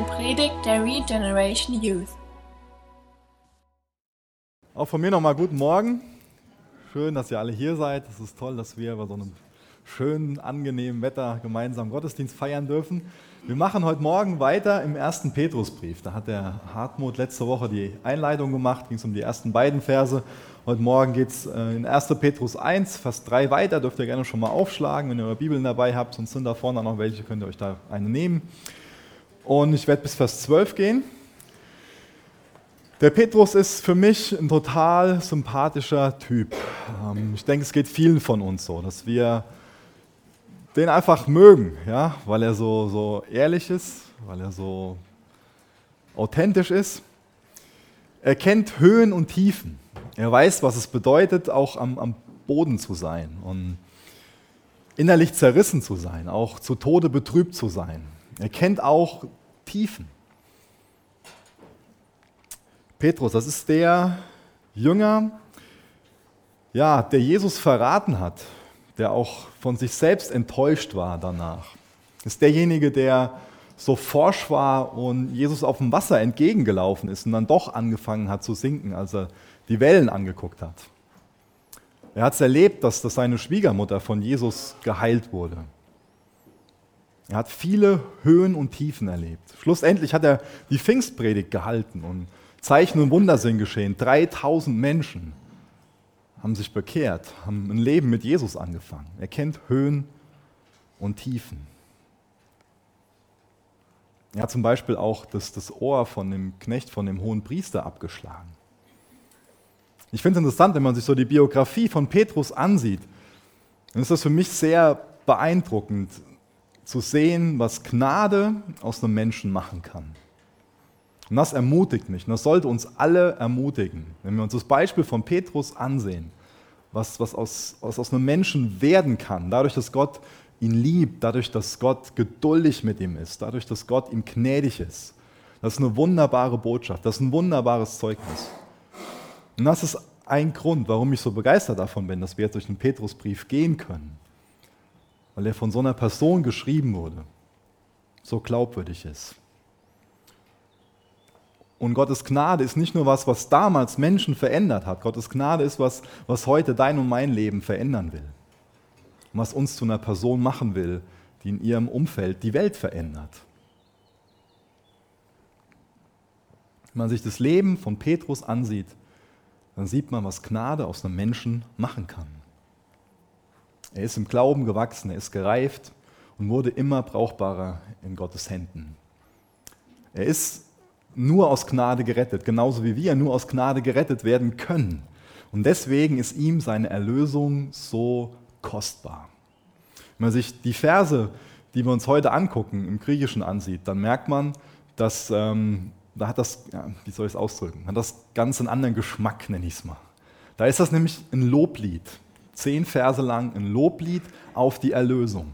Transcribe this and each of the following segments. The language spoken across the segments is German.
eine Predigt der Regeneration Youth. Auch von mir nochmal guten Morgen. Schön, dass ihr alle hier seid. Es ist toll, dass wir bei so einem schönen, angenehmen Wetter gemeinsam Gottesdienst feiern dürfen. Wir machen heute Morgen weiter im ersten Petrusbrief. Da hat der Hartmut letzte Woche die Einleitung gemacht, ging es um die ersten beiden Verse. Heute Morgen geht es äh, in 1. Petrus 1, Vers 3 weiter. Dürft ihr gerne schon mal aufschlagen, wenn ihr eure Bibeln dabei habt. Sonst sind da vorne noch welche, könnt ihr euch da eine nehmen. Und ich werde bis Vers 12 gehen. Der Petrus ist für mich ein total sympathischer Typ. Ähm, ich denke, es geht vielen von uns so, dass wir den einfach mögen, ja, weil er so, so ehrlich ist, weil er so authentisch ist. Er kennt Höhen und Tiefen. Er weiß, was es bedeutet, auch am, am Boden zu sein und innerlich zerrissen zu sein, auch zu Tode betrübt zu sein. Er kennt auch Tiefen. Petrus, das ist der Jünger, ja, der Jesus verraten hat, der auch von sich selbst enttäuscht war danach. Ist derjenige, der so forsch war und Jesus auf dem Wasser entgegengelaufen ist und dann doch angefangen hat zu sinken, als er die Wellen angeguckt hat. Er hat es erlebt, dass, dass seine Schwiegermutter von Jesus geheilt wurde. Er hat viele Höhen und Tiefen erlebt. Schlussendlich hat er die Pfingstpredigt gehalten und Zeichen und Wunder sind geschehen. 3000 Menschen haben sich bekehrt, haben ein Leben mit Jesus angefangen. Er kennt Höhen und Tiefen. Er hat zum Beispiel auch das, das Ohr von dem Knecht, von dem hohen Priester abgeschlagen. Ich finde es interessant, wenn man sich so die Biografie von Petrus ansieht, dann ist das für mich sehr beeindruckend zu sehen, was Gnade aus einem Menschen machen kann. Und das ermutigt mich und das sollte uns alle ermutigen, wenn wir uns das Beispiel von Petrus ansehen, was, was aus, was aus einem Menschen werden kann, dadurch, dass Gott ihn liebt, dadurch, dass Gott geduldig mit ihm ist, dadurch, dass Gott ihm gnädig ist. Das ist eine wunderbare Botschaft, das ist ein wunderbares Zeugnis. Und das ist ein Grund, warum ich so begeistert davon bin, dass wir jetzt durch den Petrusbrief gehen können, weil er von so einer Person geschrieben wurde, so glaubwürdig ist. Und Gottes Gnade ist nicht nur was, was damals Menschen verändert hat. Gottes Gnade ist was, was heute dein und mein Leben verändern will. Und was uns zu einer Person machen will, die in ihrem Umfeld die Welt verändert. Wenn man sich das Leben von Petrus ansieht, dann sieht man, was Gnade aus einem Menschen machen kann. Er ist im Glauben gewachsen, er ist gereift und wurde immer brauchbarer in Gottes Händen. Er ist nur aus Gnade gerettet, genauso wie wir nur aus Gnade gerettet werden können. Und deswegen ist ihm seine Erlösung so kostbar. Wenn man sich die Verse, die wir uns heute angucken, im Griechischen ansieht, dann merkt man, dass ähm, da hat das, ja, wie soll ich es ausdrücken, hat das ganz einen anderen Geschmack, nenne ich es mal. Da ist das nämlich ein Loblied, zehn Verse lang ein Loblied auf die Erlösung.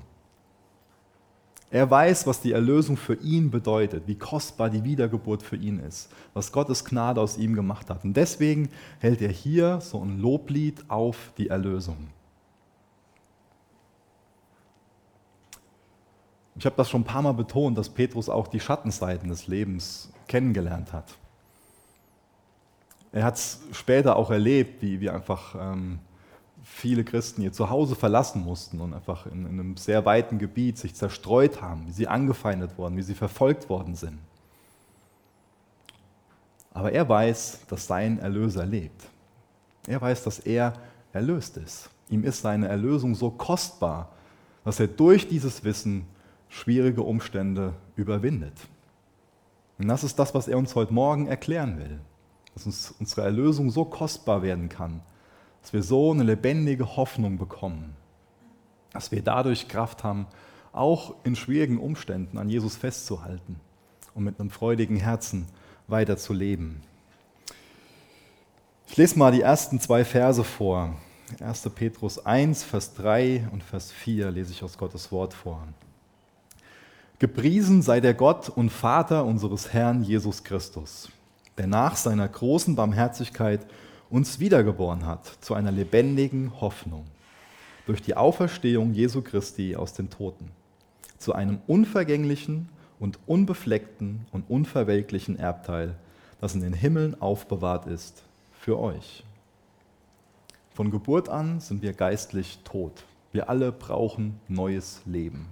Er weiß, was die Erlösung für ihn bedeutet, wie kostbar die Wiedergeburt für ihn ist, was Gottes Gnade aus ihm gemacht hat. Und deswegen hält er hier so ein Loblied auf die Erlösung. Ich habe das schon ein paar Mal betont, dass Petrus auch die Schattenseiten des Lebens kennengelernt hat. Er hat es später auch erlebt, wie, wie einfach ähm, viele Christen ihr Zuhause verlassen mussten und einfach in, in einem sehr weiten Gebiet sich zerstreut haben, wie sie angefeindet wurden, wie sie verfolgt worden sind. Aber er weiß, dass sein Erlöser lebt. Er weiß, dass er erlöst ist. Ihm ist seine Erlösung so kostbar, dass er durch dieses Wissen schwierige Umstände überwindet. Und das ist das, was er uns heute Morgen erklären will. Dass uns unsere Erlösung so kostbar werden kann, dass wir so eine lebendige Hoffnung bekommen, dass wir dadurch Kraft haben, auch in schwierigen Umständen an Jesus festzuhalten und mit einem freudigen Herzen weiter zu leben. Ich lese mal die ersten zwei Verse vor. 1. Petrus 1, Vers 3 und Vers 4 lese ich aus Gottes Wort vor. Gepriesen sei der Gott und Vater unseres Herrn Jesus Christus, der nach seiner großen Barmherzigkeit uns wiedergeboren hat zu einer lebendigen Hoffnung durch die Auferstehung Jesu Christi aus den Toten, zu einem unvergänglichen und unbefleckten und unverwelklichen Erbteil, das in den Himmeln aufbewahrt ist für euch. Von Geburt an sind wir geistlich tot. Wir alle brauchen neues Leben.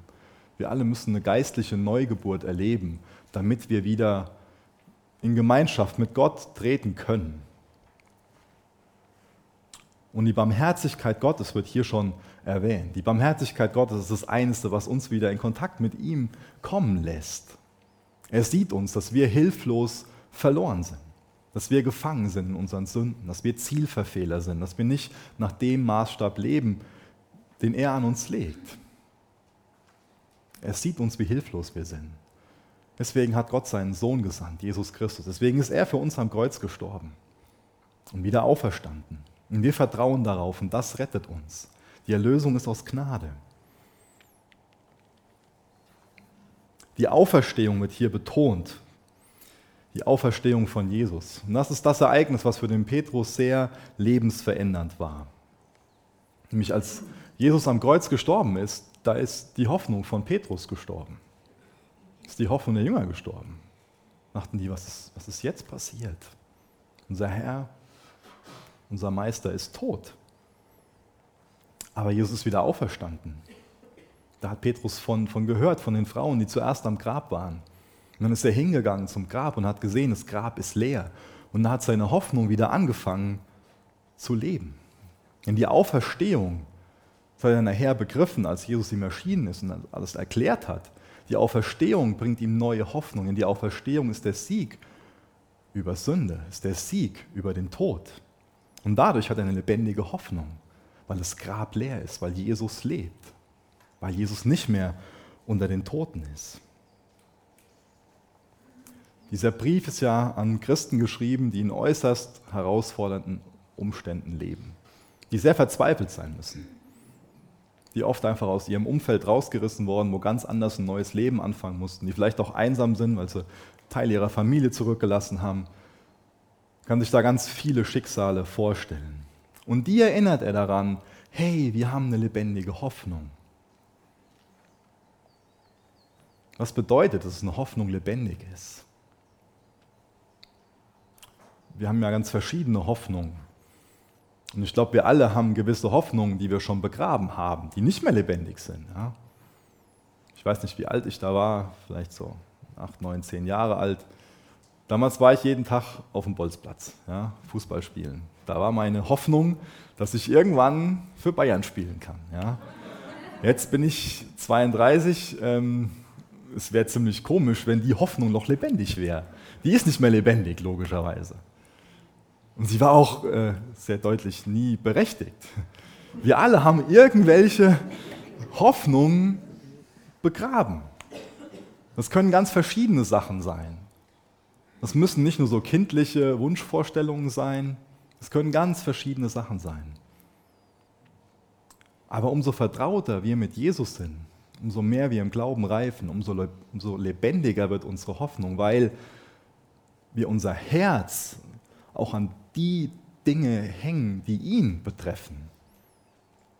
Wir alle müssen eine geistliche Neugeburt erleben, damit wir wieder in Gemeinschaft mit Gott treten können. Und die Barmherzigkeit Gottes wird hier schon erwähnt. Die Barmherzigkeit Gottes ist das Einzige, was uns wieder in Kontakt mit ihm kommen lässt. Er sieht uns, dass wir hilflos verloren sind, dass wir gefangen sind in unseren Sünden, dass wir Zielverfehler sind, dass wir nicht nach dem Maßstab leben, den er an uns legt. Er sieht uns, wie hilflos wir sind. Deswegen hat Gott seinen Sohn gesandt, Jesus Christus. Deswegen ist er für uns am Kreuz gestorben und wieder auferstanden. Und wir vertrauen darauf und das rettet uns. Die Erlösung ist aus Gnade. Die Auferstehung wird hier betont. Die Auferstehung von Jesus. Und das ist das Ereignis, was für den Petrus sehr lebensverändernd war. Nämlich als Jesus am Kreuz gestorben ist, da ist die Hoffnung von Petrus gestorben. Ist die Hoffnung der Jünger gestorben. Dachten die, was ist, was ist jetzt passiert? Unser Herr unser Meister ist tot. Aber Jesus ist wieder auferstanden. Da hat Petrus von, von gehört, von den Frauen, die zuerst am Grab waren. Und dann ist er hingegangen zum Grab und hat gesehen, das Grab ist leer. Und da hat seine Hoffnung wieder angefangen zu leben. In die Auferstehung, das hat er nachher begriffen, als Jesus ihm erschienen ist und alles erklärt hat. Die Auferstehung bringt ihm neue Hoffnung. In die Auferstehung ist der Sieg über Sünde, ist der Sieg über den Tod. Und dadurch hat er eine lebendige Hoffnung, weil das Grab leer ist, weil Jesus lebt, weil Jesus nicht mehr unter den Toten ist. Dieser Brief ist ja an Christen geschrieben, die in äußerst herausfordernden Umständen leben, die sehr verzweifelt sein müssen, die oft einfach aus ihrem Umfeld rausgerissen worden, wo ganz anders ein neues Leben anfangen mussten, die vielleicht auch einsam sind, weil sie Teil ihrer Familie zurückgelassen haben, kann sich da ganz viele Schicksale vorstellen. Und die erinnert er daran, hey, wir haben eine lebendige Hoffnung. Was bedeutet, dass eine Hoffnung lebendig ist? Wir haben ja ganz verschiedene Hoffnungen. Und ich glaube, wir alle haben gewisse Hoffnungen, die wir schon begraben haben, die nicht mehr lebendig sind. Ja? Ich weiß nicht, wie alt ich da war, vielleicht so acht, neun, zehn Jahre alt. Damals war ich jeden Tag auf dem Bolzplatz, ja, Fußball spielen. Da war meine Hoffnung, dass ich irgendwann für Bayern spielen kann. Ja. Jetzt bin ich 32. Ähm, es wäre ziemlich komisch, wenn die Hoffnung noch lebendig wäre. Die ist nicht mehr lebendig, logischerweise. Und sie war auch äh, sehr deutlich nie berechtigt. Wir alle haben irgendwelche Hoffnungen begraben. Das können ganz verschiedene Sachen sein. Das müssen nicht nur so kindliche Wunschvorstellungen sein, es können ganz verschiedene Sachen sein. Aber umso vertrauter wir mit Jesus sind, umso mehr wir im Glauben reifen, umso, umso lebendiger wird unsere Hoffnung, weil wir unser Herz auch an die Dinge hängen, die ihn betreffen.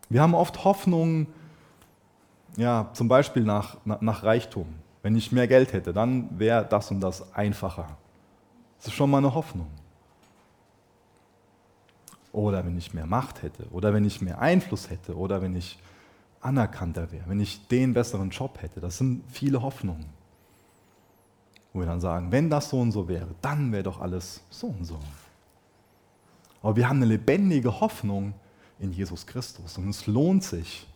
Wir haben oft Hoffnung, ja, zum Beispiel nach, nach Reichtum. Wenn ich mehr Geld hätte, dann wäre das und das einfacher. Das ist schon mal eine Hoffnung. Oder wenn ich mehr Macht hätte, oder wenn ich mehr Einfluss hätte, oder wenn ich anerkannter wäre, wenn ich den besseren Job hätte. Das sind viele Hoffnungen. Wo wir dann sagen, wenn das so und so wäre, dann wäre doch alles so und so. Aber wir haben eine lebendige Hoffnung in Jesus Christus. Und es lohnt sich,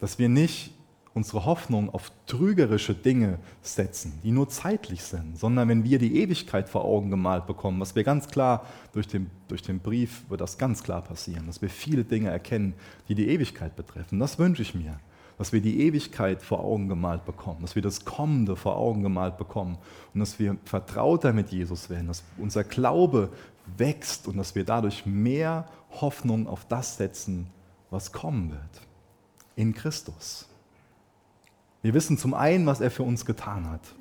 dass wir nicht unsere Hoffnung auf trügerische Dinge setzen, die nur zeitlich sind, sondern wenn wir die Ewigkeit vor Augen gemalt bekommen, was wir ganz klar durch den, durch den Brief wird das ganz klar passieren, dass wir viele Dinge erkennen, die die Ewigkeit betreffen. Das wünsche ich mir, dass wir die Ewigkeit vor Augen gemalt bekommen, dass wir das Kommende vor Augen gemalt bekommen und dass wir vertrauter mit Jesus werden, dass unser Glaube wächst und dass wir dadurch mehr Hoffnung auf das setzen, was kommen wird. In Christus. Wir wissen zum einen, was er für uns getan hat.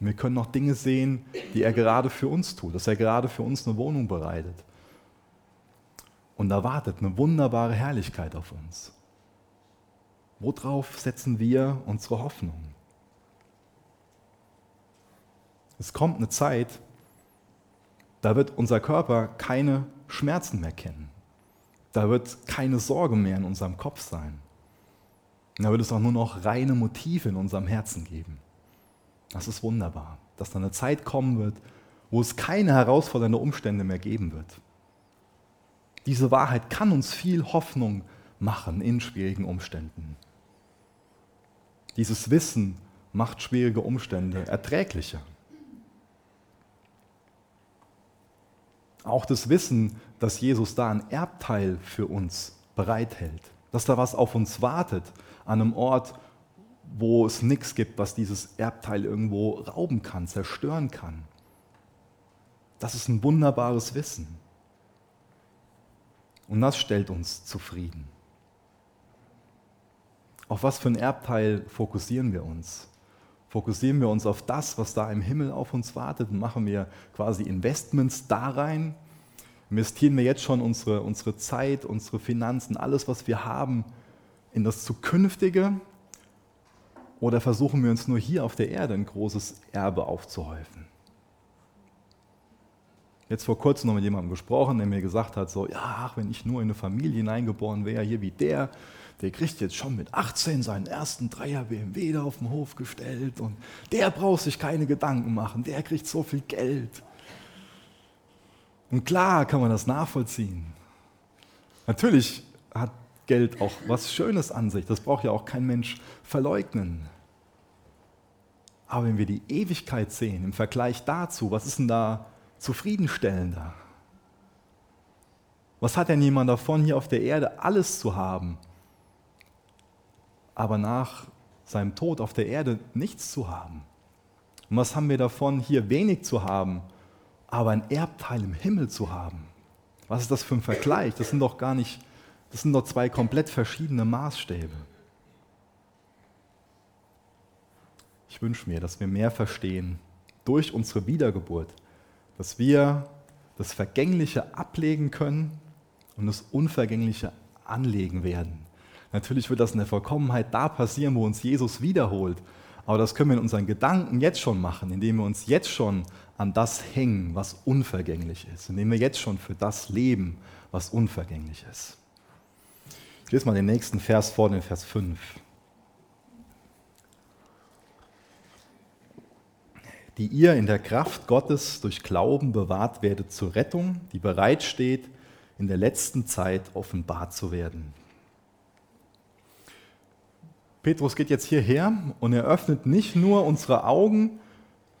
Und wir können noch Dinge sehen, die er gerade für uns tut, dass er gerade für uns eine Wohnung bereitet. Und da wartet eine wunderbare Herrlichkeit auf uns. Worauf setzen wir unsere Hoffnung? Es kommt eine Zeit, da wird unser Körper keine Schmerzen mehr kennen. Da wird keine Sorge mehr in unserem Kopf sein. Da wird es auch nur noch reine Motive in unserem Herzen geben. Das ist wunderbar, dass da eine Zeit kommen wird, wo es keine herausfordernde Umstände mehr geben wird. Diese Wahrheit kann uns viel Hoffnung machen in schwierigen Umständen. Dieses Wissen macht schwierige Umstände erträglicher. Auch das Wissen, dass Jesus da ein Erbteil für uns bereithält, dass da was auf uns wartet, an einem Ort, wo es nichts gibt, was dieses Erbteil irgendwo rauben kann, zerstören kann. Das ist ein wunderbares Wissen. Und das stellt uns zufrieden. Auf was für ein Erbteil fokussieren wir uns? Fokussieren wir uns auf das, was da im Himmel auf uns wartet machen wir quasi Investments da rein? Investieren wir jetzt schon unsere, unsere Zeit, unsere Finanzen, alles, was wir haben, in das Zukünftige? Oder versuchen wir uns nur hier auf der Erde ein großes Erbe aufzuhäufen? Jetzt vor kurzem noch mit jemandem gesprochen, der mir gesagt hat, so, ja, wenn ich nur in eine Familie hineingeboren wäre, hier wie der, der kriegt jetzt schon mit 18 seinen ersten Dreier BMW da auf den Hof gestellt und der braucht sich keine Gedanken machen, der kriegt so viel Geld. Und klar kann man das nachvollziehen. Natürlich hat Geld auch was Schönes an sich, das braucht ja auch kein Mensch verleugnen. Aber wenn wir die Ewigkeit sehen im Vergleich dazu, was ist denn da zufriedenstellender? Was hat denn jemand davon, hier auf der Erde alles zu haben, aber nach seinem Tod auf der Erde nichts zu haben? Und was haben wir davon, hier wenig zu haben, aber ein Erbteil im Himmel zu haben? Was ist das für ein Vergleich? Das sind doch gar nicht, das sind doch zwei komplett verschiedene Maßstäbe. Ich wünsche mir, dass wir mehr verstehen durch unsere Wiedergeburt, dass wir das Vergängliche ablegen können und das Unvergängliche anlegen werden. Natürlich wird das in der Vollkommenheit da passieren, wo uns Jesus wiederholt. Aber das können wir in unseren Gedanken jetzt schon machen, indem wir uns jetzt schon an das hängen, was unvergänglich ist, indem wir jetzt schon für das leben, was unvergänglich ist. Ich lese mal den nächsten Vers vor, den Vers 5. die ihr in der Kraft Gottes durch Glauben bewahrt werdet zur Rettung, die bereitsteht, in der letzten Zeit offenbart zu werden. Petrus geht jetzt hierher und er öffnet nicht nur unsere Augen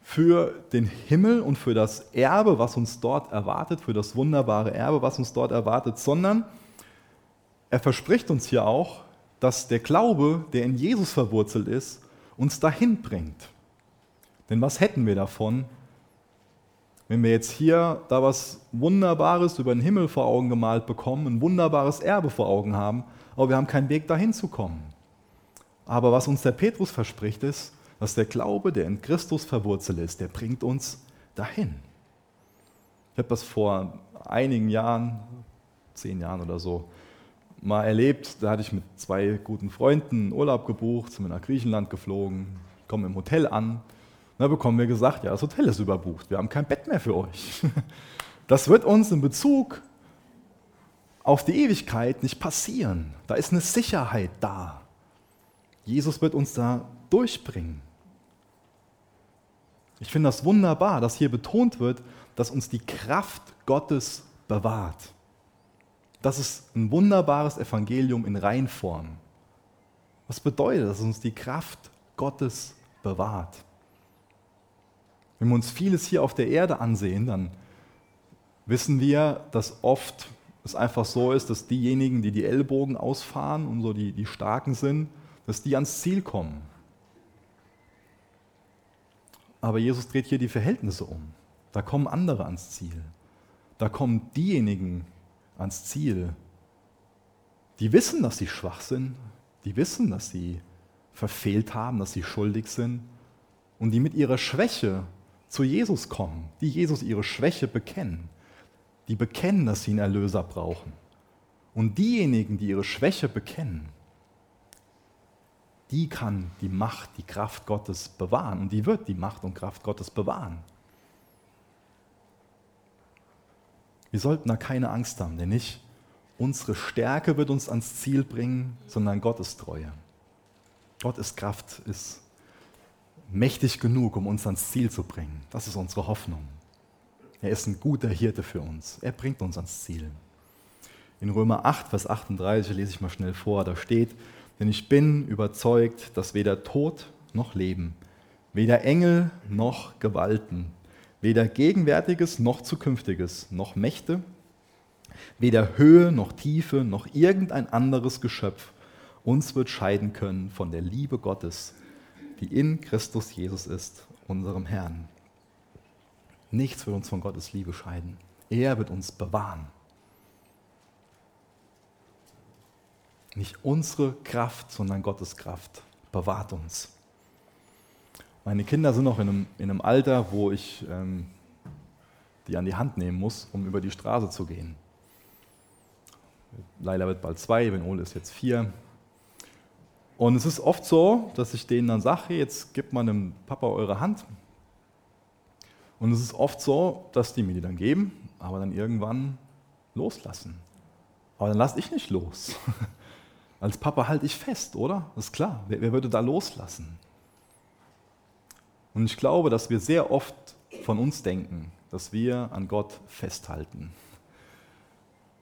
für den Himmel und für das Erbe, was uns dort erwartet, für das wunderbare Erbe, was uns dort erwartet, sondern er verspricht uns hier auch, dass der Glaube, der in Jesus verwurzelt ist, uns dahin bringt. Denn was hätten wir davon, wenn wir jetzt hier da was Wunderbares über den Himmel vor Augen gemalt bekommen, ein wunderbares Erbe vor Augen haben, aber wir haben keinen Weg dahin zu kommen. Aber was uns der Petrus verspricht, ist, dass der Glaube, der in Christus verwurzelt ist, der bringt uns dahin. Ich habe das vor einigen Jahren, zehn Jahren oder so, mal erlebt. Da hatte ich mit zwei guten Freunden Urlaub gebucht, sind wir nach Griechenland geflogen, kommen im Hotel an da bekommen wir gesagt, ja, das Hotel ist überbucht, wir haben kein Bett mehr für euch. Das wird uns in Bezug auf die Ewigkeit nicht passieren. Da ist eine Sicherheit da. Jesus wird uns da durchbringen. Ich finde das wunderbar, dass hier betont wird, dass uns die Kraft Gottes bewahrt. Das ist ein wunderbares Evangelium in Reinform. Was bedeutet, dass uns die Kraft Gottes bewahrt? Wenn wir uns vieles hier auf der Erde ansehen, dann wissen wir, dass oft es einfach so ist, dass diejenigen, die die Ellbogen ausfahren und so die, die Starken sind, dass die ans Ziel kommen. Aber Jesus dreht hier die Verhältnisse um. Da kommen andere ans Ziel. Da kommen diejenigen ans Ziel, die wissen, dass sie schwach sind, die wissen, dass sie verfehlt haben, dass sie schuldig sind. Und die mit ihrer Schwäche zu Jesus kommen, die Jesus ihre Schwäche bekennen, die bekennen, dass sie einen Erlöser brauchen. Und diejenigen, die ihre Schwäche bekennen, die kann die Macht, die Kraft Gottes bewahren. Und die wird die Macht und Kraft Gottes bewahren. Wir sollten da keine Angst haben, denn nicht unsere Stärke wird uns ans Ziel bringen, sondern Gottes Treue. Gottes Kraft ist mächtig genug, um uns ans Ziel zu bringen. Das ist unsere Hoffnung. Er ist ein guter Hirte für uns. Er bringt uns ans Ziel. In Römer 8, Vers 38 lese ich mal schnell vor, da steht, denn ich bin überzeugt, dass weder Tod noch Leben, weder Engel noch Gewalten, weder Gegenwärtiges noch Zukünftiges, noch Mächte, weder Höhe noch Tiefe noch irgendein anderes Geschöpf uns wird scheiden können von der Liebe Gottes, die in Christus Jesus ist, unserem Herrn. Nichts wird uns von Gottes Liebe scheiden. Er wird uns bewahren. Nicht unsere Kraft, sondern Gottes Kraft bewahrt uns. Meine Kinder sind noch in einem, in einem Alter, wo ich ähm, die an die Hand nehmen muss, um über die Straße zu gehen. Leila wird bald zwei, Ben Ole ist jetzt vier. Und es ist oft so, dass ich denen dann sage, jetzt gebt mal dem Papa eure Hand. Und es ist oft so, dass die mir die dann geben, aber dann irgendwann loslassen. Aber dann lasse ich nicht los. Als Papa halte ich fest, oder? Das ist klar. Wer, wer würde da loslassen? Und ich glaube, dass wir sehr oft von uns denken, dass wir an Gott festhalten.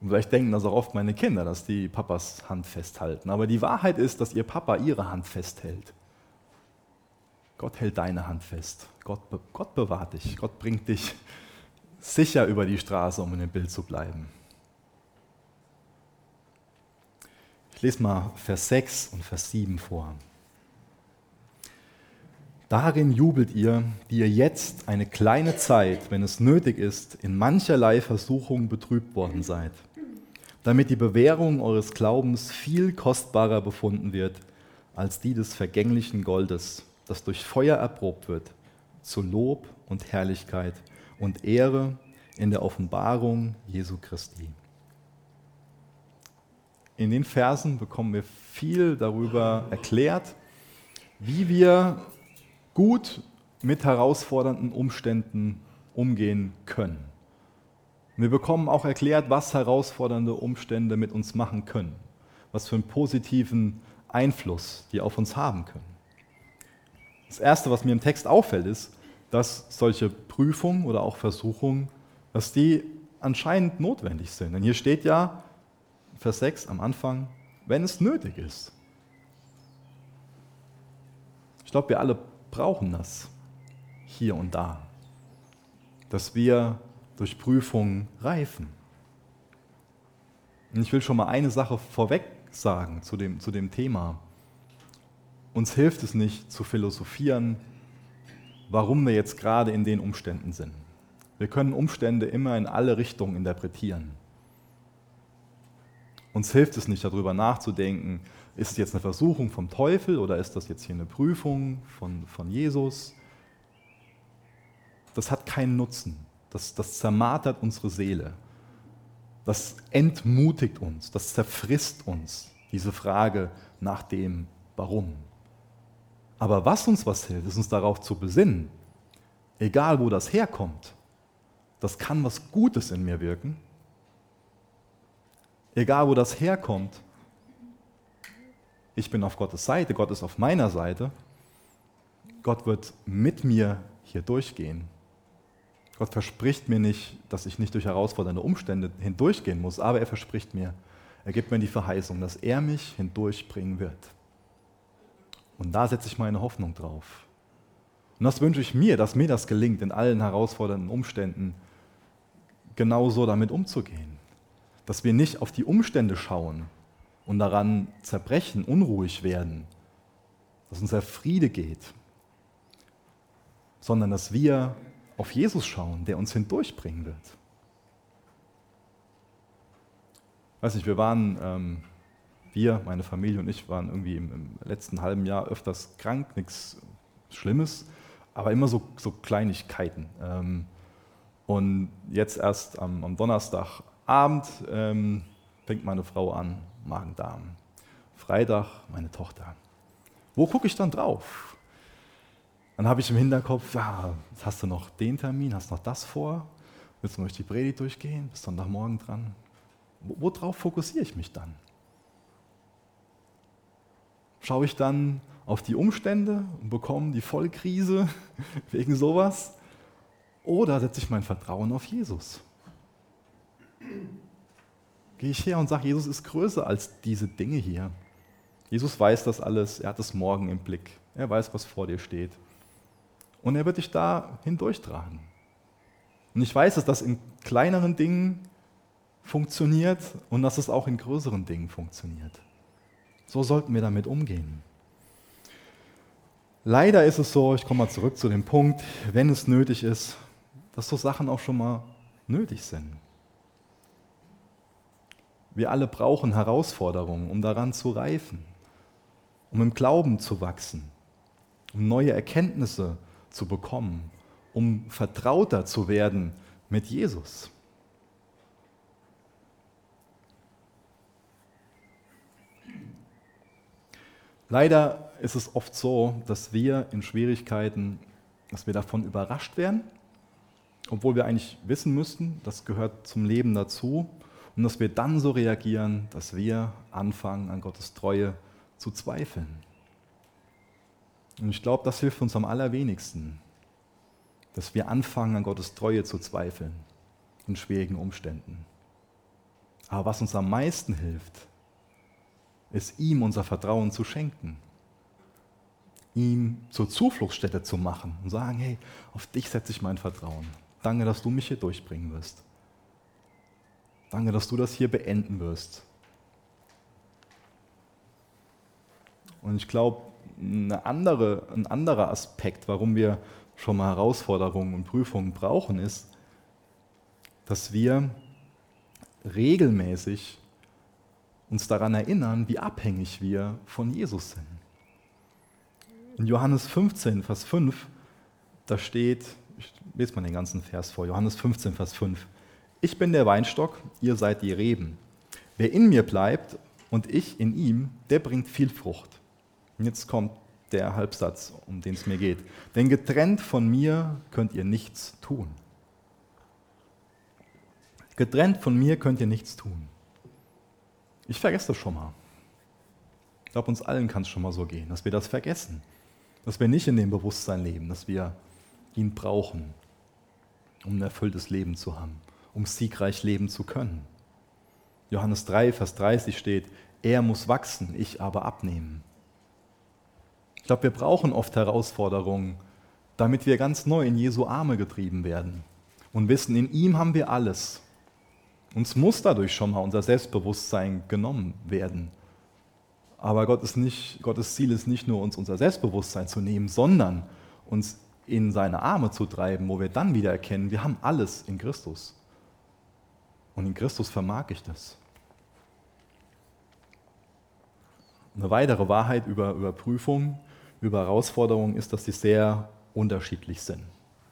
Und vielleicht denken das auch oft meine Kinder, dass die Papas Hand festhalten. Aber die Wahrheit ist, dass ihr Papa ihre Hand festhält. Gott hält deine Hand fest. Gott, Gott bewahrt dich. Gott bringt dich sicher über die Straße, um in dem Bild zu bleiben. Ich lese mal Vers 6 und Vers 7 vor. Darin jubelt ihr, die ihr jetzt eine kleine Zeit, wenn es nötig ist, in mancherlei Versuchung betrübt worden seid, damit die Bewährung eures Glaubens viel kostbarer befunden wird als die des vergänglichen Goldes, das durch Feuer erprobt wird, zu Lob und Herrlichkeit und Ehre in der Offenbarung Jesu Christi. In den Versen bekommen wir viel darüber erklärt, wie wir gut mit herausfordernden Umständen umgehen können. Wir bekommen auch erklärt, was herausfordernde Umstände mit uns machen können, was für einen positiven Einfluss die auf uns haben können. Das Erste, was mir im Text auffällt, ist, dass solche Prüfungen oder auch Versuchungen, dass die anscheinend notwendig sind. Denn hier steht ja, Vers 6 am Anfang, wenn es nötig ist. Ich glaube, wir alle brauchen das hier und da, dass wir durch Prüfungen reifen. Und ich will schon mal eine Sache vorweg sagen zu dem, zu dem Thema. Uns hilft es nicht zu philosophieren, warum wir jetzt gerade in den Umständen sind. Wir können Umstände immer in alle Richtungen interpretieren. Uns hilft es nicht darüber nachzudenken, ist es jetzt eine Versuchung vom Teufel oder ist das jetzt hier eine Prüfung von, von Jesus? Das hat keinen Nutzen. Das, das zermartert unsere Seele. Das entmutigt uns. Das zerfrisst uns, diese Frage nach dem Warum. Aber was uns was hilft, ist uns darauf zu besinnen, egal wo das herkommt, das kann was Gutes in mir wirken. Egal wo das herkommt, ich bin auf Gottes Seite, Gott ist auf meiner Seite. Gott wird mit mir hier durchgehen. Gott verspricht mir nicht, dass ich nicht durch herausfordernde Umstände hindurchgehen muss, aber er verspricht mir, er gibt mir die Verheißung, dass er mich hindurchbringen wird. Und da setze ich meine Hoffnung drauf. Und das wünsche ich mir, dass mir das gelingt, in allen herausfordernden Umständen genauso damit umzugehen. Dass wir nicht auf die Umstände schauen, und daran zerbrechen, unruhig werden, dass unser Friede geht, sondern dass wir auf Jesus schauen, der uns hindurchbringen wird. Weiß nicht, wir waren, ähm, wir, meine Familie und ich, waren irgendwie im, im, letzten halben Jahr öfters krank, nichts Schlimmes, aber immer so, so Kleinigkeiten. Ähm, und jetzt erst am, am Donnerstagabend ähm, fängt meine Frau an, Magen-Darm. Freitag meine Tochter. Wo gucke ich dann drauf? Dann habe ich im Hinterkopf, ja, hast du noch den Termin, hast noch das vor, willst du noch die Predigt durchgehen, bist Sonntagmorgen dran. Worauf fokussiere ich mich dann? Schaue ich dann auf die Umstände und bekomme die Vollkrise wegen sowas? Oder setze ich mein Vertrauen auf Jesus? Gehe ich her und sage, Jesus ist größer als diese Dinge hier. Jesus weiß das alles, er hat das Morgen im Blick, er weiß, was vor dir steht. Und er wird dich da hindurchtragen. Und ich weiß, dass das in kleineren Dingen funktioniert und dass es auch in größeren Dingen funktioniert. So sollten wir damit umgehen. Leider ist es so, ich komme mal zurück zu dem Punkt, wenn es nötig ist, dass so Sachen auch schon mal nötig sind. Wir alle brauchen Herausforderungen, um daran zu reifen, um im Glauben zu wachsen, um neue Erkenntnisse zu bekommen, um vertrauter zu werden mit Jesus. Leider ist es oft so, dass wir in Schwierigkeiten, dass wir davon überrascht werden, obwohl wir eigentlich wissen müssten, das gehört zum Leben dazu, und dass wir dann so reagieren, dass wir anfangen, an Gottes Treue zu zweifeln. Und ich glaube, das hilft uns am allerwenigsten, dass wir anfangen, an Gottes Treue zu zweifeln in schwierigen Umständen. Aber was uns am meisten hilft, ist ihm unser Vertrauen zu schenken, ihm zur Zufluchtsstätte zu machen und sagen, hey, auf dich setze ich mein Vertrauen. Danke, dass du mich hier durchbringen wirst. Danke, dass du das hier beenden wirst. Und ich glaube, andere, ein anderer Aspekt, warum wir schon mal Herausforderungen und Prüfungen brauchen, ist, dass wir regelmäßig uns daran erinnern, wie abhängig wir von Jesus sind. In Johannes 15, Vers 5, da steht, ich lese mal den ganzen Vers vor, Johannes 15, Vers 5, ich bin der Weinstock, ihr seid die Reben. Wer in mir bleibt und ich in ihm, der bringt viel Frucht. Und jetzt kommt der Halbsatz, um den es mir geht. Denn getrennt von mir könnt ihr nichts tun. Getrennt von mir könnt ihr nichts tun. Ich vergesse das schon mal. Ich glaube, uns allen kann es schon mal so gehen, dass wir das vergessen. Dass wir nicht in dem Bewusstsein leben, dass wir ihn brauchen, um ein erfülltes Leben zu haben, um siegreich leben zu können. Johannes 3, Vers 30 steht, er muss wachsen, ich aber abnehmen. Ich glaube, wir brauchen oft Herausforderungen, damit wir ganz neu in Jesu Arme getrieben werden und wissen, in ihm haben wir alles. Uns muss dadurch schon mal unser Selbstbewusstsein genommen werden. Aber Gott ist nicht, Gottes Ziel ist nicht nur, uns unser Selbstbewusstsein zu nehmen, sondern uns in seine Arme zu treiben, wo wir dann wieder erkennen, wir haben alles in Christus. Und in Christus vermag ich das. Eine weitere Wahrheit über, über Prüfungen, über Herausforderungen ist, dass sie sehr unterschiedlich sind.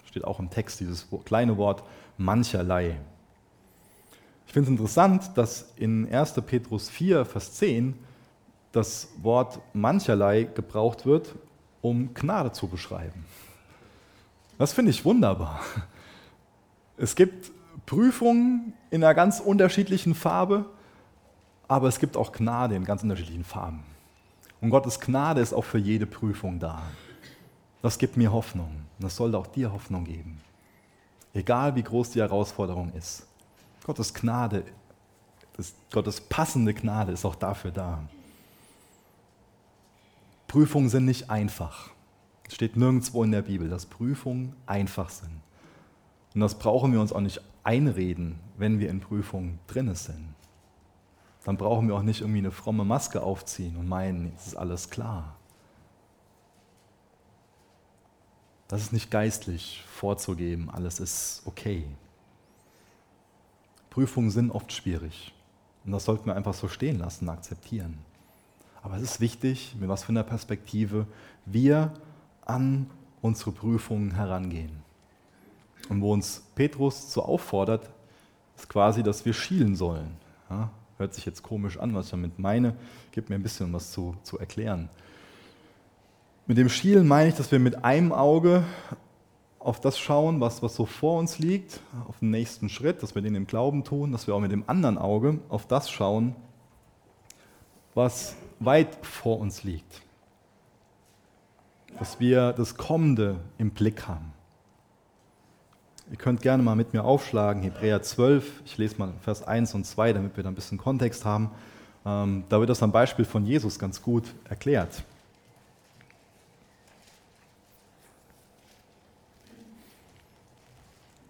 Steht auch im Text dieses kleine Wort mancherlei. Ich finde es interessant, dass in 1. Petrus 4, Vers 10 das Wort mancherlei gebraucht wird, um Gnade zu beschreiben. Das finde ich wunderbar. Es gibt Prüfungen in einer ganz unterschiedlichen Farbe, aber es gibt auch Gnade in ganz unterschiedlichen Farben. Und Gottes Gnade ist auch für jede Prüfung da. Das gibt mir Hoffnung. Das sollte auch dir Hoffnung geben. Egal wie groß die Herausforderung ist. Gottes Gnade, das, Gottes passende Gnade ist auch dafür da. Prüfungen sind nicht einfach. Es steht nirgendwo in der Bibel, dass Prüfungen einfach sind. Und das brauchen wir uns auch nicht einreden, wenn wir in Prüfungen drin sind. Dann brauchen wir auch nicht irgendwie eine fromme Maske aufziehen und meinen, es ist alles klar. Das ist nicht geistlich vorzugeben, alles ist okay. Prüfungen sind oft schwierig. Und das sollten wir einfach so stehen lassen, akzeptieren. Aber es ist wichtig, mit was für einer Perspektive wir an unsere Prüfungen herangehen. Und wo uns Petrus so auffordert, ist quasi, dass wir schielen sollen. Ja, hört sich jetzt komisch an, was ich damit meine, gibt mir ein bisschen was zu, zu erklären. Mit dem Schielen meine ich, dass wir mit einem Auge auf das schauen, was, was so vor uns liegt, auf den nächsten Schritt, dass wir den im Glauben tun, dass wir auch mit dem anderen Auge auf das schauen, was weit vor uns liegt. Dass wir das Kommende im Blick haben. Ihr könnt gerne mal mit mir aufschlagen, Hebräer 12, ich lese mal Vers 1 und 2, damit wir da ein bisschen Kontext haben. Ähm, da wird das am Beispiel von Jesus ganz gut erklärt.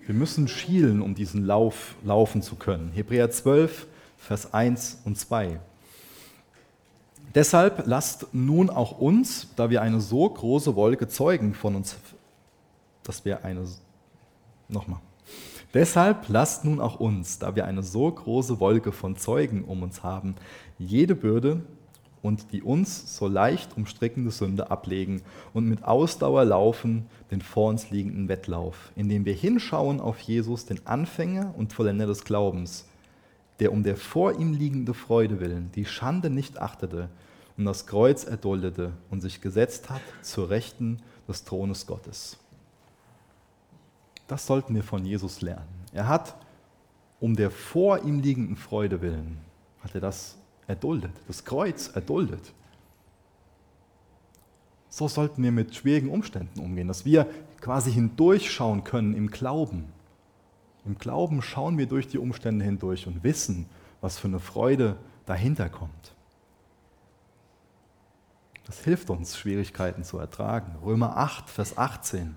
Wir müssen schielen, um diesen Lauf laufen zu können. Hebräer 12, Vers 1 und 2. Deshalb lasst nun auch uns, da wir eine so große Wolke Zeugen von uns, dass wir eine, nochmal. Deshalb lasst nun auch uns, da wir eine so große Wolke von Zeugen um uns haben, jede Bürde und die uns so leicht umstrickende Sünde ablegen und mit Ausdauer laufen den vor uns liegenden Wettlauf, indem wir hinschauen auf Jesus, den Anfänger und Vollender des Glaubens, der um der vor ihm liegende Freude willen die Schande nicht achtete und das Kreuz erduldete und sich gesetzt hat zur Rechten des Thrones Gottes. Das sollten wir von Jesus lernen. Er hat um der vor ihm liegenden Freude willen, hat er das erduldet, das Kreuz erduldet. So sollten wir mit schwierigen Umständen umgehen, dass wir quasi hindurchschauen können im Glauben. Im Glauben schauen wir durch die Umstände hindurch und wissen, was für eine Freude dahinter kommt. Das hilft uns, Schwierigkeiten zu ertragen. Römer 8, Vers 18.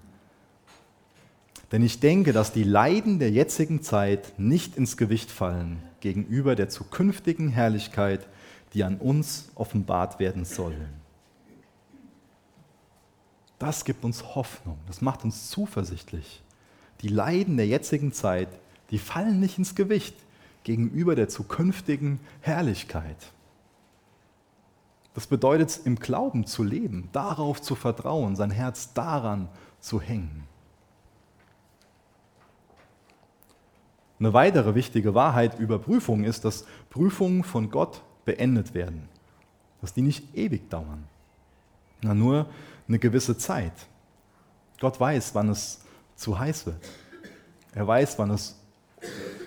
Denn ich denke, dass die Leiden der jetzigen Zeit nicht ins Gewicht fallen gegenüber der zukünftigen Herrlichkeit, die an uns offenbart werden soll. Das gibt uns Hoffnung, das macht uns zuversichtlich. Die Leiden der jetzigen Zeit, die fallen nicht ins Gewicht gegenüber der zukünftigen Herrlichkeit. Das bedeutet, im Glauben zu leben, darauf zu vertrauen, sein Herz daran zu hängen. Eine weitere wichtige Wahrheit über Prüfungen ist, dass Prüfungen von Gott beendet werden. Dass die nicht ewig dauern, sondern nur eine gewisse Zeit. Gott weiß, wann es zu heiß wird. Er weiß, wann es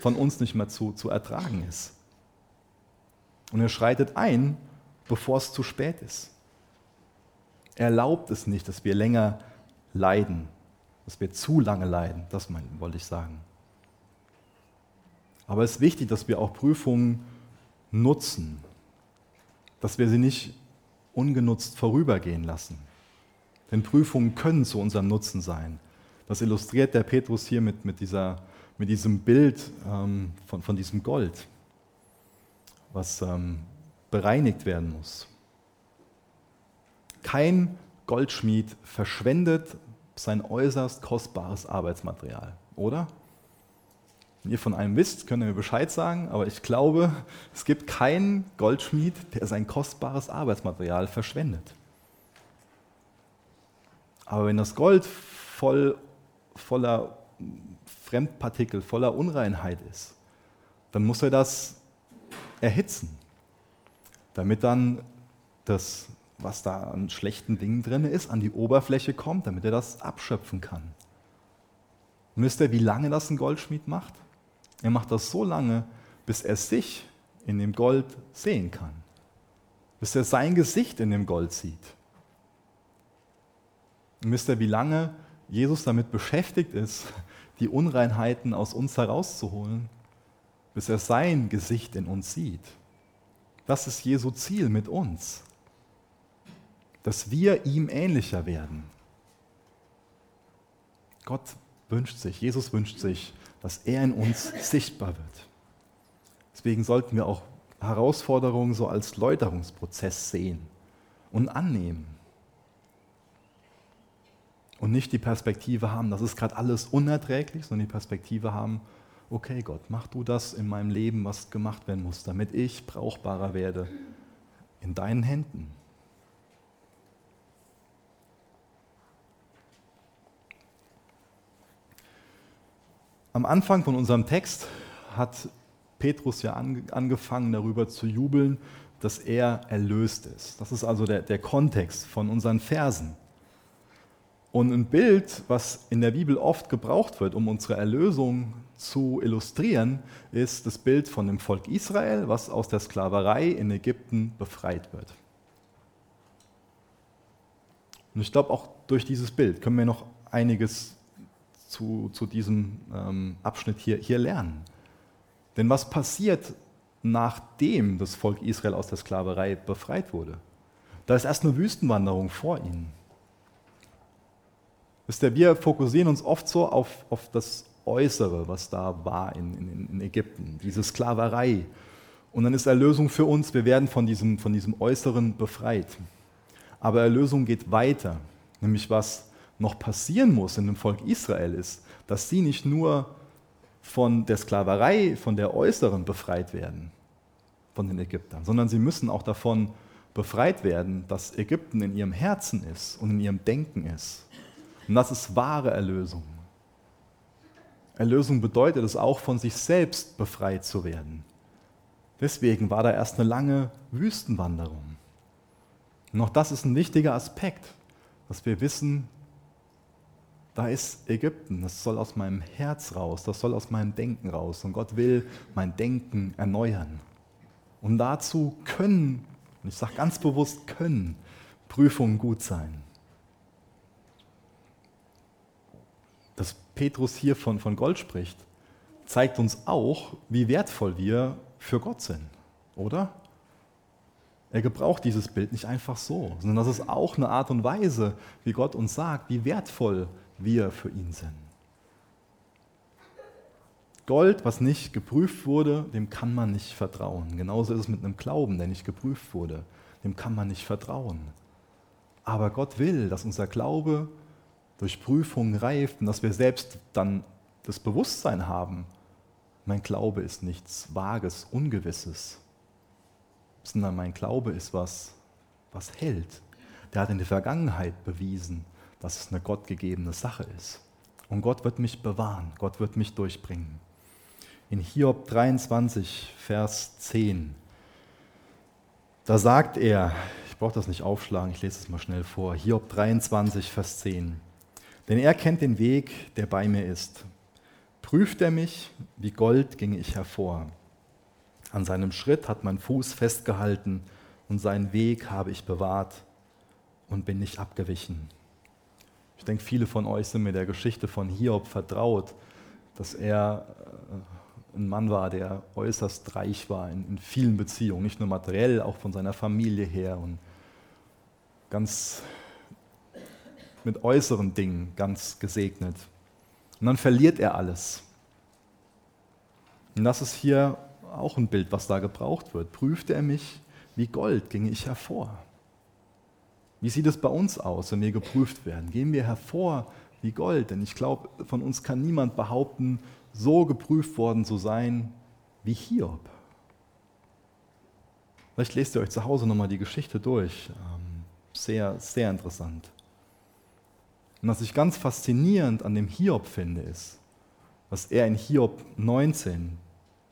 von uns nicht mehr zu, zu ertragen ist. Und er schreitet ein, bevor es zu spät ist. Er erlaubt es nicht, dass wir länger leiden, dass wir zu lange leiden, das wollte ich sagen. Aber es ist wichtig, dass wir auch Prüfungen nutzen, dass wir sie nicht ungenutzt vorübergehen lassen. Denn Prüfungen können zu unserem Nutzen sein. Das illustriert der Petrus hier mit, mit, dieser, mit diesem Bild ähm, von, von diesem Gold, was ähm, bereinigt werden muss. Kein Goldschmied verschwendet sein äußerst kostbares Arbeitsmaterial, oder? Wenn ihr von einem wisst, könnt ihr mir Bescheid sagen, aber ich glaube, es gibt keinen Goldschmied, der sein kostbares Arbeitsmaterial verschwendet. Aber wenn das Gold voll, voller Fremdpartikel, voller Unreinheit ist, dann muss er das erhitzen, damit dann das, was da an schlechten Dingen drin ist, an die Oberfläche kommt, damit er das abschöpfen kann. Wisst ihr, wie lange das ein Goldschmied macht? Er macht das so lange, bis er sich in dem Gold sehen kann. Bis er sein Gesicht in dem Gold sieht. Und wisst ihr, wie lange Jesus damit beschäftigt ist, die Unreinheiten aus uns herauszuholen, bis er sein Gesicht in uns sieht? Das ist Jesu Ziel mit uns, dass wir ihm ähnlicher werden. Gott wünscht sich, Jesus wünscht sich, dass er in uns sichtbar wird. Deswegen sollten wir auch Herausforderungen so als Läuterungsprozess sehen und annehmen. Und nicht die Perspektive haben, das ist gerade alles unerträglich, sondern die Perspektive haben, okay Gott, mach du das in meinem Leben, was gemacht werden muss, damit ich brauchbarer werde in deinen Händen. Am Anfang von unserem Text hat Petrus ja angefangen darüber zu jubeln, dass er erlöst ist. Das ist also der, der Kontext von unseren Versen. Und ein Bild, was in der Bibel oft gebraucht wird, um unsere Erlösung zu illustrieren, ist das Bild von dem Volk Israel, was aus der Sklaverei in Ägypten befreit wird. Und ich glaube, auch durch dieses Bild können wir noch einiges zu, zu diesem ähm, Abschnitt hier, hier lernen. Denn was passiert, nachdem das Volk Israel aus der Sklaverei befreit wurde? Da ist erst eine Wüstenwanderung vor ihnen. Wir fokussieren uns oft so auf, auf das Äußere, was da war in, in, in, Ägypten, diese Sklaverei. Und dann ist Erlösung für uns, wir werden von diesem, von diesem Äußeren befreit. Aber Erlösung geht weiter, nämlich was noch passieren muss in dem Volk Israel ist, dass sie nicht nur von der Sklaverei, von der Äußeren befreit werden, von den Ägyptern, sondern sie müssen auch davon befreit werden, dass Ägypten in ihrem Herzen ist und in ihrem Denken ist. Und das ist wahre Erlösung. Erlösung bedeutet es auch, von sich selbst befreit zu werden. Deswegen war da erst eine lange Wüstenwanderung. Und auch das ist ein wichtiger Aspekt, dass wir wissen, da ist Ägypten, das soll aus meinem Herz raus, das soll aus meinem Denken raus. Und Gott will mein Denken erneuern. Und dazu können, und ich sage ganz bewusst können, Prüfungen gut sein. dass Petrus hier von, von Gold spricht, zeigt uns auch, wie wertvoll wir für Gott sind, oder? Er gebraucht dieses Bild nicht einfach so, sondern das ist auch eine Art und Weise, wie Gott uns sagt, wie wertvoll wir für ihn sind. Gold, was nicht geprüft wurde, dem kann man nicht vertrauen. Genauso ist es mit einem Glauben, der nicht geprüft wurde. Dem kann man nicht vertrauen. Aber Gott will, dass unser Glaube durch Prüfungen reift und dass wir selbst dann das Bewusstsein haben, mein Glaube ist nichts Vages, Ungewisses, sondern mein Glaube ist was, was hält. Der hat in der Vergangenheit bewiesen, dass es eine gottgegebene Sache ist. Und Gott wird mich bewahren, Gott wird mich durchbringen. In Hiob 23, Vers 10, da sagt er, ich brauche das nicht aufschlagen, ich lese es mal schnell vor, Hiob 23, Vers 10, denn er kennt den Weg, der bei mir ist. Prüft er mich, wie Gold ginge ich hervor. An seinem Schritt hat mein Fuß festgehalten und seinen Weg habe ich bewahrt und bin nicht abgewichen. Ich denke, viele von euch sind mit der Geschichte von Hiob vertraut, dass er äh, ein Mann war, der äußerst reich war in, in vielen Beziehungen, nicht nur materiell, auch von seiner Familie her und ganz mit äußeren Dingen ganz gesegnet. Und dann verliert er alles. Und das ist hier auch ein Bild, was da gebraucht wird. Prüfte er mich wie Gold, ginge ich hervor. Wie sieht es bei uns aus, wenn wir geprüft werden? Gehen wir hervor wie Gold? Denn ich glaube, von uns kann niemand behaupten, so geprüft worden zu sein wie Hiob. Vielleicht lest ihr euch zu Hause nochmal die Geschichte durch. Ähm, sehr, sehr interessant. Und was ich ganz faszinierend an dem Hiob finde, ist, was er in Hiob 19,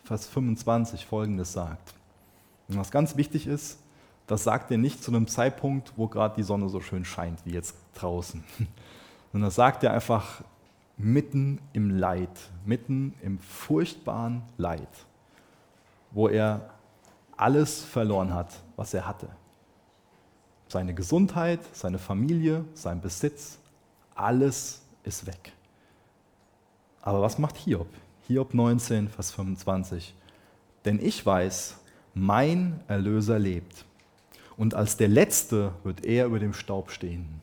Vers 25 folgendes sagt. Und was ganz wichtig ist, das sagt er nicht zu einem Zeitpunkt, wo gerade die Sonne so schön scheint wie jetzt draußen, sondern das sagt er einfach mitten im Leid, mitten im furchtbaren Leid, wo er alles verloren hat, was er hatte. Seine Gesundheit, seine Familie, sein Besitz, alles ist weg. Aber was macht Hiob? Hiob 19, Vers 25. Denn ich weiß, mein Erlöser lebt. Und als der Letzte wird er über dem Staub stehen.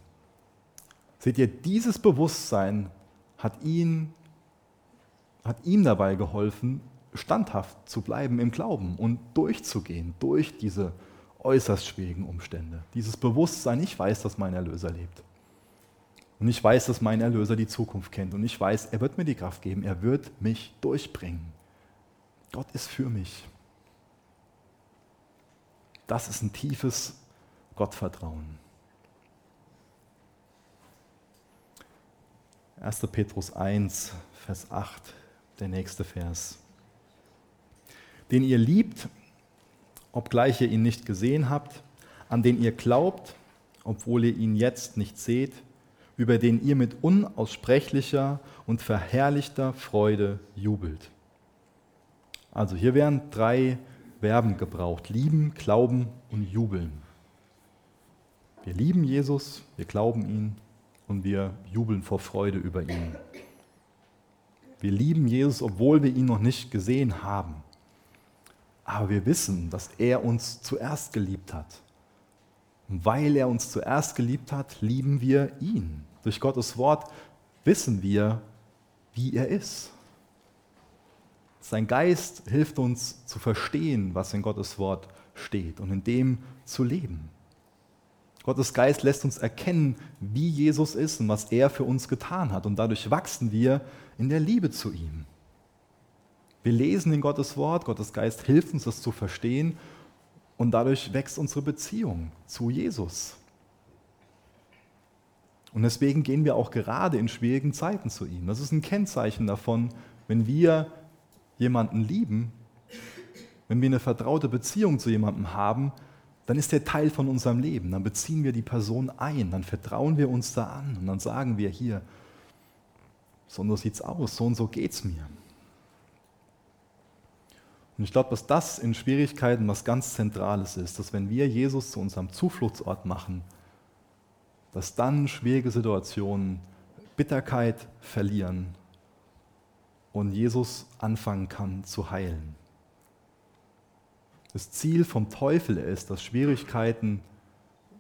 Seht ihr, dieses Bewusstsein hat, ihn, hat ihm dabei geholfen, standhaft zu bleiben im Glauben und durchzugehen durch diese äußerst schwierigen Umstände. Dieses Bewusstsein, ich weiß, dass mein Erlöser lebt. Und ich weiß, dass mein Erlöser die Zukunft kennt. Und ich weiß, er wird mir die Kraft geben. Er wird mich durchbringen. Gott ist für mich. Das ist ein tiefes Gottvertrauen. 1. Petrus 1, Vers 8, der nächste Vers. Den ihr liebt obgleich ihr ihn nicht gesehen habt, an den ihr glaubt, obwohl ihr ihn jetzt nicht seht, über den ihr mit unaussprechlicher und verherrlichter Freude jubelt. Also hier werden drei Verben gebraucht. Lieben, glauben und jubeln. Wir lieben Jesus, wir glauben ihn und wir jubeln vor Freude über ihn. Wir lieben Jesus, obwohl wir ihn noch nicht gesehen haben. Aber wir wissen, dass er uns zuerst geliebt hat. Und weil er uns zuerst geliebt hat, lieben wir ihn. Durch Gottes Wort wissen wir, wie er ist. Sein Geist hilft uns zu verstehen, was in Gottes Wort steht und in dem zu leben. Gottes Geist lässt uns erkennen, wie Jesus ist und was er für uns getan hat. Und dadurch wachsen wir in der Liebe zu ihm. Wir lesen in Gottes Wort, Gottes Geist hilft uns, das zu verstehen und dadurch wächst unsere Beziehung zu Jesus. Und deswegen gehen wir auch gerade in schwierigen Zeiten zu ihm. Das ist ein Kennzeichen davon, wenn wir jemanden lieben, wenn wir eine vertraute Beziehung zu jemandem haben, dann ist der Teil von unserem Leben. Dann beziehen wir die Person ein, dann vertrauen wir uns da an und dann sagen wir hier, so und so sieht es aus, so und so geht es mir. Und ich glaube, dass das in Schwierigkeiten was ganz Zentrales ist, dass wenn wir Jesus zu unserem Zufluchtsort machen, dass dann schwierige Situationen Bitterkeit verlieren und Jesus anfangen kann zu heilen. Das Ziel vom Teufel ist, dass Schwierigkeiten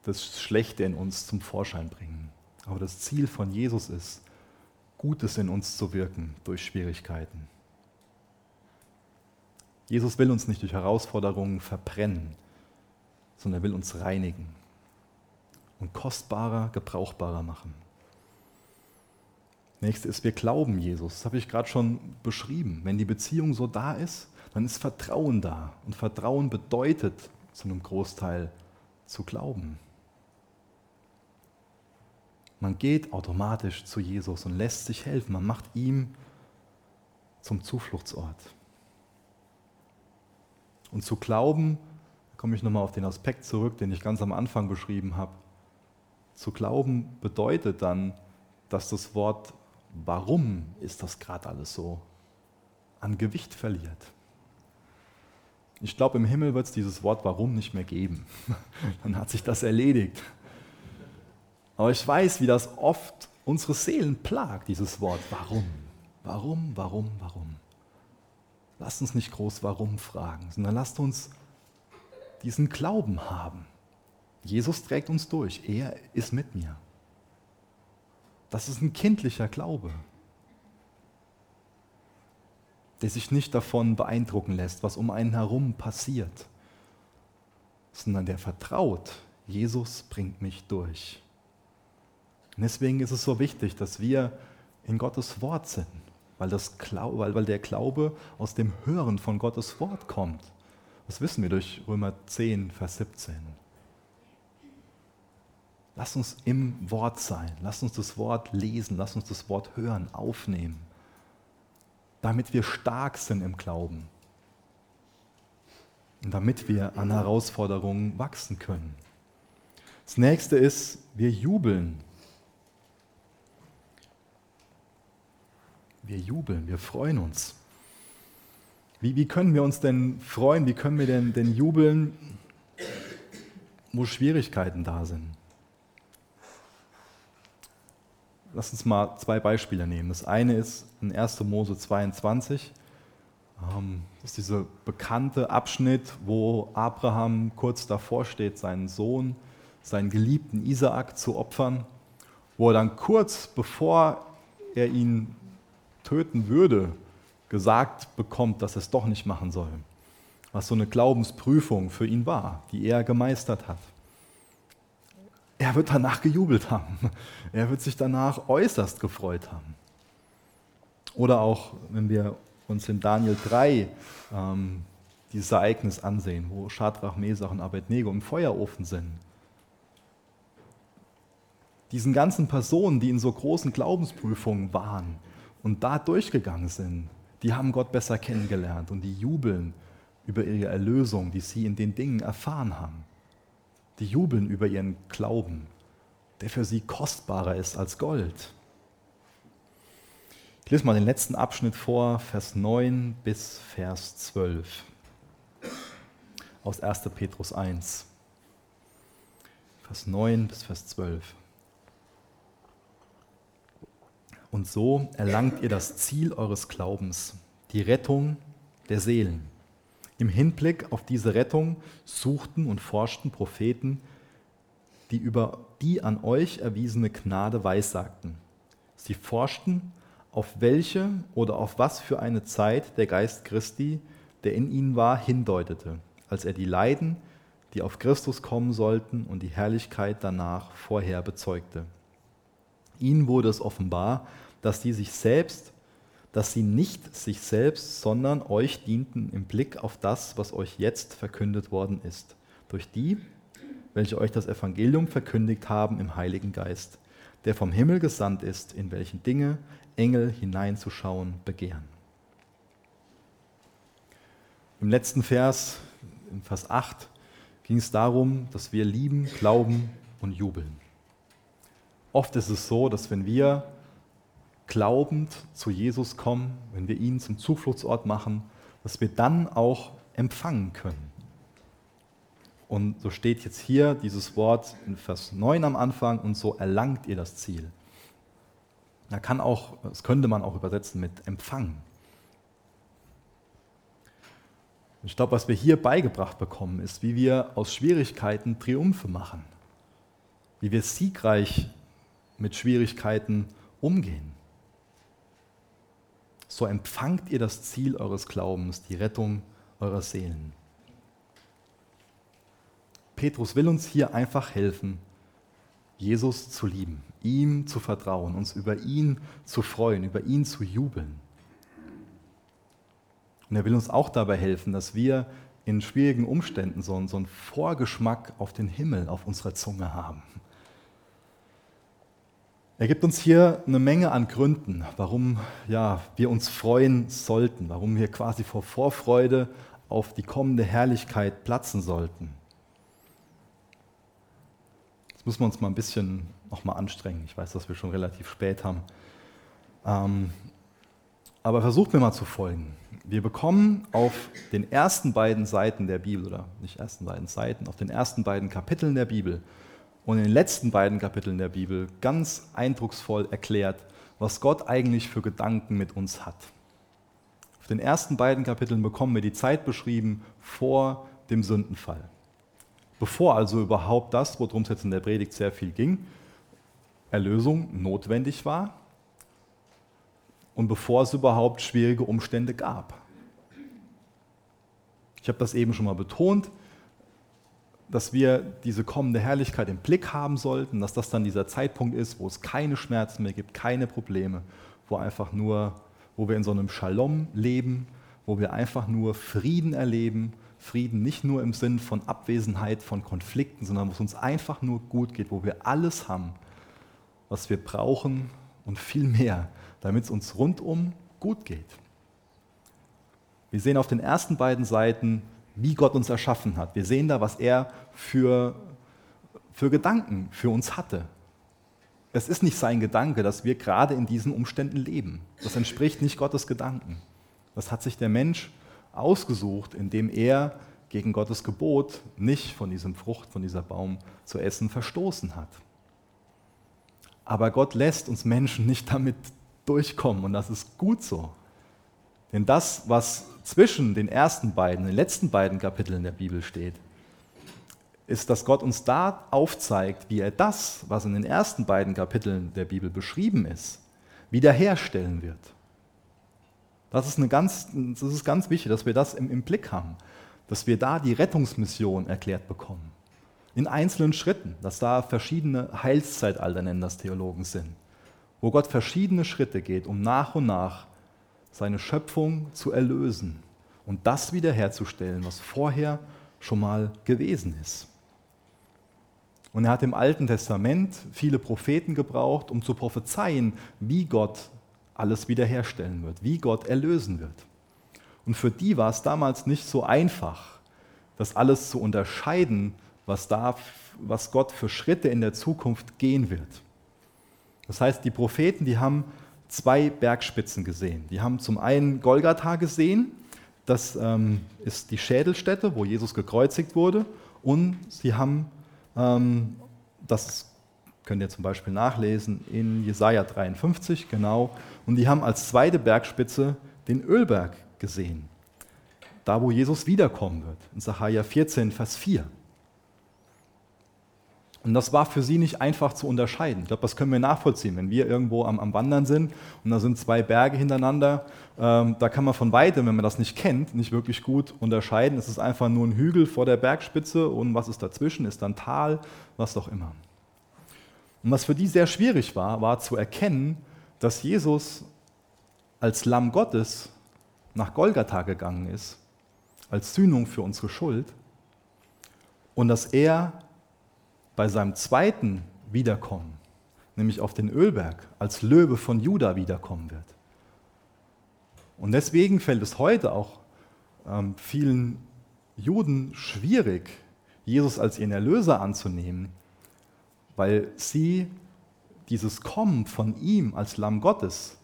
das Schlechte in uns zum Vorschein bringen. Aber das Ziel von Jesus ist, Gutes in uns zu wirken durch Schwierigkeiten. Jesus will uns nicht durch Herausforderungen verbrennen, sondern er will uns reinigen und kostbarer, gebrauchbarer machen. Nächste ist, wir glauben Jesus. Das habe ich gerade schon beschrieben. Wenn die Beziehung so da ist, dann ist Vertrauen da. Und Vertrauen bedeutet zu einem Großteil zu glauben. Man geht automatisch zu Jesus und lässt sich helfen. Man macht ihm zum Zufluchtsort. Und zu glauben, da komme ich nochmal auf den Aspekt zurück, den ich ganz am Anfang beschrieben habe. Zu glauben bedeutet dann, dass das Wort warum ist das gerade alles so, an Gewicht verliert. Ich glaube, im Himmel wird es dieses Wort warum nicht mehr geben. Dann hat sich das erledigt. Aber ich weiß, wie das oft unsere Seelen plagt, dieses Wort warum. Warum, warum, warum. Lasst uns nicht groß warum fragen, sondern lasst uns diesen Glauben haben. Jesus trägt uns durch. Er ist mit mir. Das ist ein kindlicher Glaube, der sich nicht davon beeindrucken lässt, was um einen herum passiert, sondern der vertraut, Jesus bringt mich durch. Und deswegen ist es so wichtig, dass wir in Gottes Wort sind, weil, das weil, weil der Glaube aus dem Hören von Gottes Wort kommt. Das wissen wir durch Römer 10, Vers 17. Lass uns im Wort sein. Lass uns das Wort lesen. Lass uns das Wort hören, aufnehmen. Damit wir stark sind im Glauben. Und damit wir an Herausforderungen wachsen können. Das nächste ist, wir jubeln. Wir jubeln, wir freuen uns. Wie, wie können wir uns denn freuen? Wie können wir denn, denn jubeln, wo Schwierigkeiten da sind? Lass uns mal zwei Beispiele nehmen. Das eine ist in 1. Mose 22. Ähm, das ist dieser bekannte Abschnitt, wo Abraham kurz davor steht, seinen Sohn, seinen geliebten Isaak zu opfern, wo er dann kurz bevor er ihn töten würde, gesagt bekommt, dass er es doch nicht machen soll. Was so eine Glaubensprüfung für ihn war, die er gemeistert hat er wird danach gejubelt haben. Er wird sich danach äußerst gefreut haben. Oder auch, wenn wir uns in Daniel 3 ähm, dieses Ereignis ansehen, wo Shadrach, Mesach und Abednego im Feuerofen sind. Diesen ganzen Personen, die in so großen Glaubensprüfungen waren und da durchgegangen sind, die haben Gott besser kennengelernt und die jubeln über ihre Erlösung, die sie in den Dingen erfahren haben. Die jubeln über ihren Glauben, der für sie kostbarer ist als Gold. Ich lese mal den letzten Abschnitt vor, Vers 9 bis Vers 12 aus 1. Petrus 1. Vers 9 bis Vers 12. Und so erlangt ihr das Ziel eures Glaubens, die Rettung der Seelen. Im Hinblick auf diese Rettung suchten und forschten Propheten, die über die an euch erwiesene Gnade weissagten. Sie forschten, auf welche oder auf was für eine Zeit der Geist Christi, der in ihnen war, hindeutete, als er die Leiden, die auf Christus kommen sollten und die Herrlichkeit danach vorher bezeugte. Ihnen wurde es offenbar, dass die sich selbst dass sie nicht sich selbst, sondern euch dienten im Blick auf das, was euch jetzt verkündet worden ist, durch die, welche euch das Evangelium verkündigt haben im Heiligen Geist, der vom Himmel gesandt ist, in welchen Dinge Engel hineinzuschauen begehren. Im letzten Vers, in Vers 8, ging es darum, dass wir lieben, glauben und jubeln. Oft ist es so, dass wenn wir glaubend zu Jesus kommen, wenn wir ihn zum Zufluchtsort machen, dass wir dann auch empfangen können. Und so steht jetzt hier dieses Wort in Vers 9 am Anfang und so erlangt ihr das Ziel. Da kann auch, das könnte man auch übersetzen mit empfangen. Ich glaube, was wir hier beigebracht bekommen, ist, wie wir aus Schwierigkeiten Triumphe machen, wie wir siegreich mit Schwierigkeiten umgehen so empfangt ihr das Ziel eures Glaubens, die Rettung eurer Seelen. Petrus will uns hier einfach helfen, Jesus zu lieben, ihm zu vertrauen, uns über ihn zu freuen, über ihn zu jubeln. Und er will uns auch dabei helfen, dass wir in schwierigen Umständen so einen, Vorgeschmack auf den Himmel auf unserer Zunge haben. Er gibt uns hier eine Menge an Gründen, warum ja, wir uns freuen sollten, warum wir quasi vor Vorfreude auf die kommende Herrlichkeit platzen sollten. Jetzt müssen wir uns mal ein bisschen noch mal anstrengen. Ich weiß, dass wir schon relativ spät haben. Ähm, aber versucht mir mal zu folgen. Wir bekommen auf den ersten beiden Seiten der Bibel, oder nicht ersten beiden Seiten, auf den ersten beiden Kapiteln der Bibel und in den letzten beiden Kapiteln der Bibel ganz eindrucksvoll erklärt, was Gott eigentlich für Gedanken mit uns hat. Auf den ersten beiden Kapiteln bekommen wir die Zeit beschrieben vor dem Sündenfall. Bevor also überhaupt das, worum es jetzt in der Predigt sehr viel ging, Erlösung notwendig war und bevor es überhaupt schwierige Umstände gab. Ich habe das eben schon mal betont, dass wir diese kommende Herrlichkeit im Blick haben sollten, dass das dann dieser Zeitpunkt ist, wo es keine Schmerzen mehr gibt, keine Probleme, wo einfach nur, wo wir in so einem Shalom leben, wo wir einfach nur Frieden erleben, Frieden nicht nur im Sinn von Abwesenheit von Konflikten, sondern wo es uns einfach nur gut geht, wo wir alles haben, was wir brauchen und viel mehr, damit es uns rundum gut geht. Wir sehen auf den ersten beiden Seiten wie Gott uns erschaffen hat. Wir sehen da, was er für, für Gedanken für uns hatte. Es ist nicht sein Gedanke, dass wir gerade in diesen Umständen leben. Das entspricht nicht Gottes Gedanken. Das hat sich der Mensch ausgesucht, indem er gegen Gottes Gebot nicht von diesem Frucht, von dieser Baum zu essen verstoßen hat. Aber Gott lässt uns Menschen nicht damit durchkommen und das ist gut so. Denn das, was zwischen den ersten beiden, den letzten beiden Kapiteln der Bibel steht, ist, dass Gott uns da aufzeigt, wie er das, was in den ersten beiden Kapiteln der Bibel beschrieben ist, wiederherstellen wird. Das ist, eine ganz, das ist ganz wichtig, dass wir das im, im Blick haben, dass wir da die Rettungsmission erklärt bekommen. In einzelnen Schritten, dass da verschiedene Heilszeitalter, nennen das Theologen, sind, wo Gott verschiedene Schritte geht, um nach und nach seine Schöpfung zu erlösen und das wiederherzustellen, was vorher schon mal gewesen ist. Und er hat im Alten Testament viele Propheten gebraucht, um zu prophezeien, wie Gott alles wiederherstellen wird, wie Gott erlösen wird. Und für die war es damals nicht so einfach, das alles zu unterscheiden, was, da, was Gott für Schritte in der Zukunft gehen wird. Das heißt, die Propheten, die haben zwei Bergspitzen gesehen. Die haben zum einen Golgatha gesehen, das ähm, ist die Schädelstätte, wo Jesus gekreuzigt wurde, und sie haben, ähm, das könnt ihr zum Beispiel nachlesen in Jesaja 53, genau, und die haben als zweite Bergspitze den Ölberg gesehen, da wo Jesus wiederkommen wird, in Sacharja 14, Vers 4. Und das war für sie nicht einfach zu unterscheiden. Ich glaube, das können wir nachvollziehen. Wenn wir irgendwo am, am Wandern sind und da sind zwei Berge hintereinander, ähm, da kann man von weitem, wenn man das nicht kennt, nicht wirklich gut unterscheiden. Es ist einfach nur ein Hügel vor der Bergspitze und was ist dazwischen, ist dann Tal, was doch immer. Und was für die sehr schwierig war, war zu erkennen, dass Jesus als Lamm Gottes nach Golgatha gegangen ist, als Sühnung für unsere Schuld, und dass er bei seinem zweiten Wiederkommen, nämlich auf den Ölberg, als Löwe von Juda wiederkommen wird. Und deswegen fällt es heute auch ähm, vielen Juden schwierig, Jesus als ihren Erlöser anzunehmen, weil sie dieses Kommen von ihm als Lamm Gottes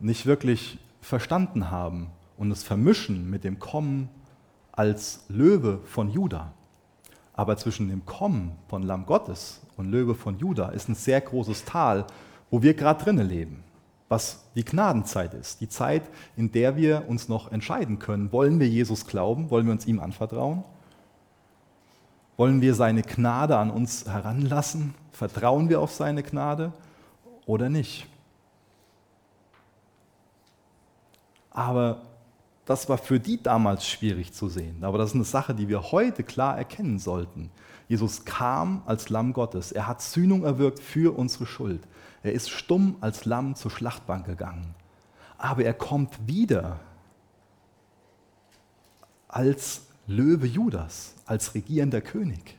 nicht wirklich verstanden haben und es vermischen mit dem Kommen als Löwe von Juda. Aber zwischen dem Kommen von Lamm Gottes und Löwe von Juda ist ein sehr großes Tal, wo wir gerade drinnen leben, was die Gnadenzeit ist, die Zeit, in der wir uns noch entscheiden können, wollen wir Jesus glauben, wollen wir uns ihm anvertrauen, wollen wir seine Gnade an uns heranlassen, vertrauen wir auf seine Gnade oder nicht. Aber das war für die damals schwierig zu sehen. Aber das ist eine Sache, die wir heute klar erkennen sollten. Jesus kam als Lamm Gottes. Er hat Sühnung erwirkt für unsere Schuld. Er ist stumm als Lamm zur Schlachtbank gegangen. Aber er kommt wieder als Löwe Judas, als regierender König.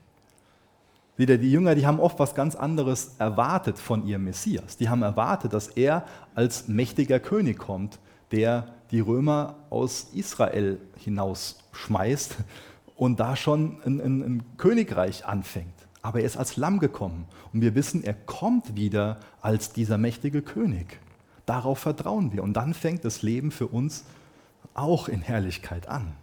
Wieder die Jünger, die haben oft was ganz anderes erwartet von ihrem Messias. Die haben erwartet, dass er als mächtiger König kommt, der die Römer aus Israel hinausschmeißt und da schon ein, ein, ein Königreich anfängt. Aber er ist als Lamm gekommen und wir wissen, er kommt wieder als dieser mächtige König. Darauf vertrauen wir und dann fängt das Leben für uns auch in Herrlichkeit an.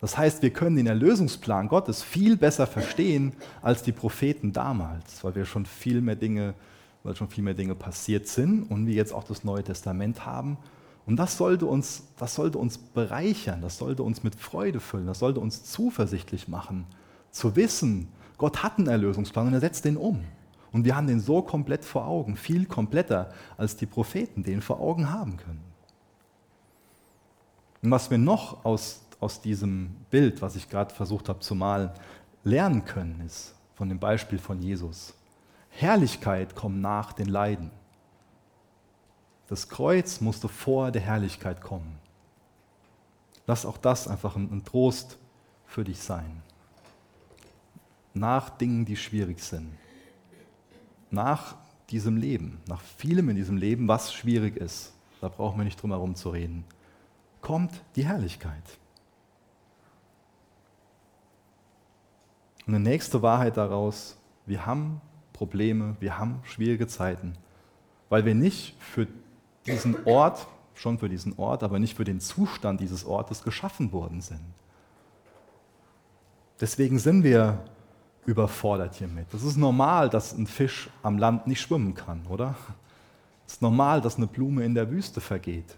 Das heißt, wir können den Erlösungsplan Gottes viel besser verstehen als die Propheten damals, weil wir schon viel mehr Dinge weil schon viel mehr Dinge passiert sind und wir jetzt auch das Neue Testament haben. Und das sollte uns, das sollte uns bereichern, das sollte uns mit Freude füllen, das sollte uns zuversichtlich machen, zu wissen, Gott hat einen Erlösungsplan und er setzt den um. Und wir haben den so komplett vor Augen, viel kompletter, als die Propheten den vor Augen haben können. Und was wir noch aus, aus diesem Bild, was ich gerade versucht habe zu malen, lernen können, ist von dem Beispiel von Jesus. Herrlichkeit kommt nach den Leiden. Das Kreuz musste vor der Herrlichkeit kommen. Lass auch das einfach ein, Trost für dich sein. Nach Dingen, die schwierig sind. Nach diesem Leben, nach vielem in diesem Leben, was schwierig ist, da brauchen wir nicht drum herum zu reden, kommt die Herrlichkeit. Und eine nächste Wahrheit daraus, wir haben Probleme, wir haben schwierige Zeiten, weil wir nicht für diesen Ort, schon für diesen Ort, aber nicht für den Zustand dieses Ortes geschaffen worden sind. Deswegen sind wir überfordert hiermit. Es ist normal, dass ein Fisch am Land nicht schwimmen kann, oder? Es ist normal, dass eine Blume in der Wüste vergeht.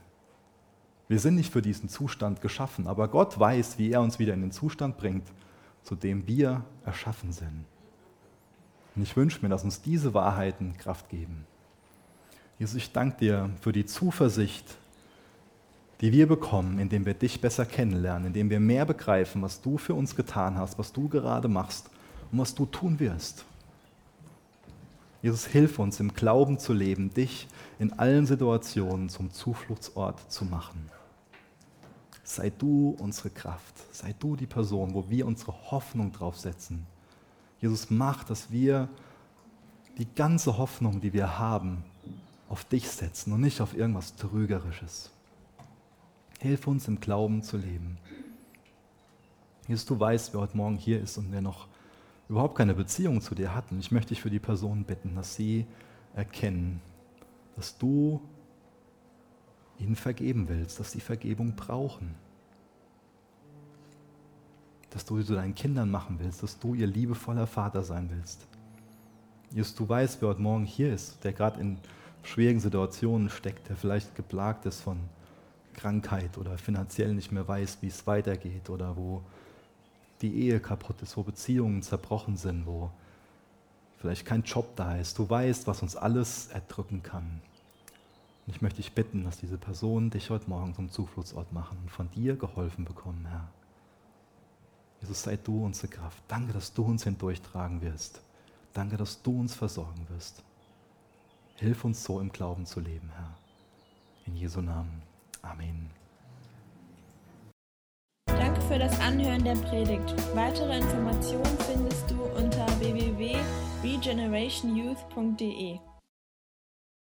Wir sind nicht für diesen Zustand geschaffen, aber Gott weiß, wie er uns wieder in den Zustand bringt, zu dem wir erschaffen sind. Und ich wünsche mir, dass uns diese Wahrheiten Kraft geben. Jesus, ich danke dir für die Zuversicht, die wir bekommen, indem wir dich besser kennenlernen, indem wir mehr begreifen, was du für uns getan hast, was du gerade machst und was du tun wirst. Jesus, hilf uns im Glauben zu leben, dich in allen Situationen zum Zufluchtsort zu machen. Sei du unsere Kraft, sei du die Person, wo wir unsere Hoffnung drauf setzen. Jesus, mach, dass wir die ganze Hoffnung, die wir haben, auf dich setzen und nicht auf irgendwas Trügerisches. Hilf uns im Glauben zu leben. Jesus, du weißt, wer heute Morgen hier ist und wer noch überhaupt keine Beziehung zu dir hat. Und ich möchte dich für die Person bitten, dass sie erkennen, dass du ihnen vergeben willst, dass sie Vergebung brauchen. Dass du sie zu deinen Kindern machen willst, dass du ihr liebevoller Vater sein willst. Jesus, du weißt, wer heute Morgen hier ist, der gerade in schwierigen Situationen steckt, der vielleicht geplagt ist von Krankheit oder finanziell nicht mehr weiß, wie es weitergeht oder wo die Ehe kaputt ist, wo Beziehungen zerbrochen sind, wo vielleicht kein Job da ist. Du weißt, was uns alles erdrücken kann. Und ich möchte dich bitten, dass diese Personen dich heute Morgen zum Zufluchtsort machen und von dir geholfen bekommen, Herr. Jesus, sei du unsere Kraft. Danke, dass du uns hindurchtragen wirst. Danke, dass du uns versorgen wirst. Hilf uns so im Glauben zu leben, Herr. In Jesu Namen. Amen. Danke für das Anhören der Predigt. Weitere Informationen findest du unter www.regenerationyouth.de.